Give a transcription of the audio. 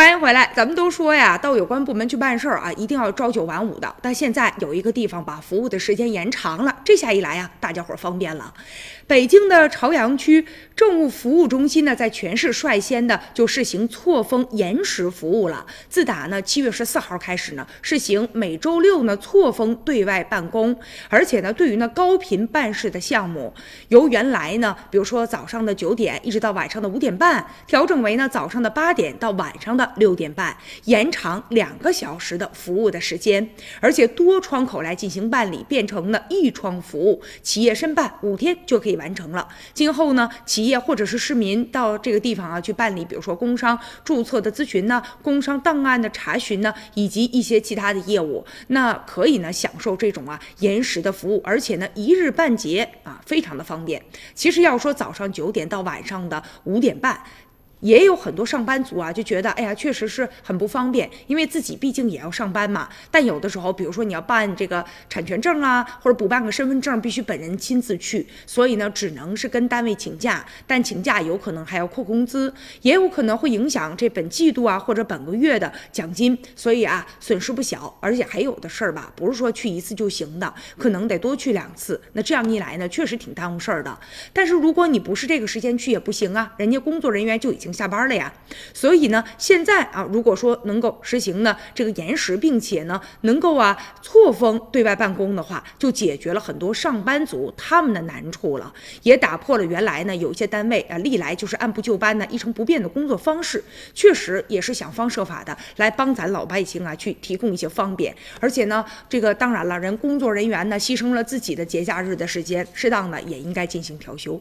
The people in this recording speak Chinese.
欢迎回来，咱们都说呀，到有关部门去办事儿啊，一定要朝九晚五的。但现在有一个地方把服务的时间延长了，这下一来呀，大家伙儿方便了。北京的朝阳区政务服务中心呢，在全市率先的就试行错峰延时服务了。自打呢七月十四号开始呢，试行每周六呢错峰对外办公，而且呢，对于呢高频办事的项目，由原来呢，比如说早上的九点一直到晚上的五点半，调整为呢早上的八点到晚上的六点半，延长两个小时的服务的时间，而且多窗口来进行办理，变成了一窗服务，企业申办五天就可以。完成了。今后呢，企业或者是市民到这个地方啊去办理，比如说工商注册的咨询呢，工商档案的查询呢，以及一些其他的业务，那可以呢享受这种啊延时的服务，而且呢一日半结啊，非常的方便。其实要说早上九点到晚上的五点半。也有很多上班族啊，就觉得哎呀，确实是很不方便，因为自己毕竟也要上班嘛。但有的时候，比如说你要办这个产权证啊，或者补办个身份证，必须本人亲自去，所以呢，只能是跟单位请假。但请假有可能还要扣工资，也有可能会影响这本季度啊或者本个月的奖金，所以啊，损失不小。而且还有的事儿吧，不是说去一次就行的，可能得多去两次。那这样一来呢，确实挺耽误事儿的。但是如果你不是这个时间去也不行啊，人家工作人员就已经。下班了呀，所以呢，现在啊，如果说能够实行呢这个延时，并且呢能够啊错峰对外办公的话，就解决了很多上班族他们的难处了，也打破了原来呢有一些单位啊历来就是按部就班的一成不变的工作方式，确实也是想方设法的来帮咱老百姓啊去提供一些方便，而且呢，这个当然了，人工作人员呢牺牲了自己的节假日的时间，适当的也应该进行调休。